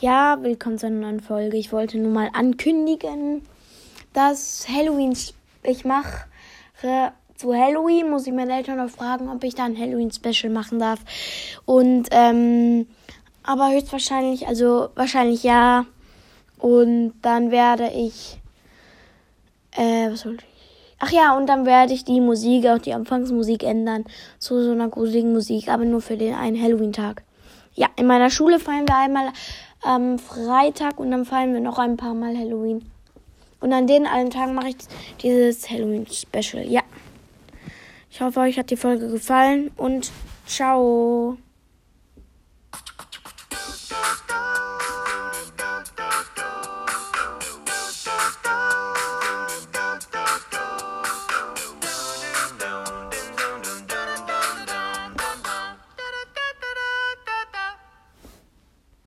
Ja, willkommen zu einer neuen Folge. Ich wollte nur mal ankündigen, dass Halloween ich mache zu Halloween muss ich meine Eltern noch fragen, ob ich da ein Halloween Special machen darf. Und ähm, aber höchstwahrscheinlich, also wahrscheinlich ja. Und dann werde ich äh, was soll ich? Ach ja, und dann werde ich die Musik, auch die Anfangsmusik ändern zu so einer gruseligen Musik, aber nur für den einen Halloween-Tag. Ja, in meiner Schule feiern wir einmal am Freitag und dann feiern wir noch ein paar Mal Halloween. Und an den allen Tagen mache ich dieses Halloween-Special. Ja. Ich hoffe, euch hat die Folge gefallen und ciao.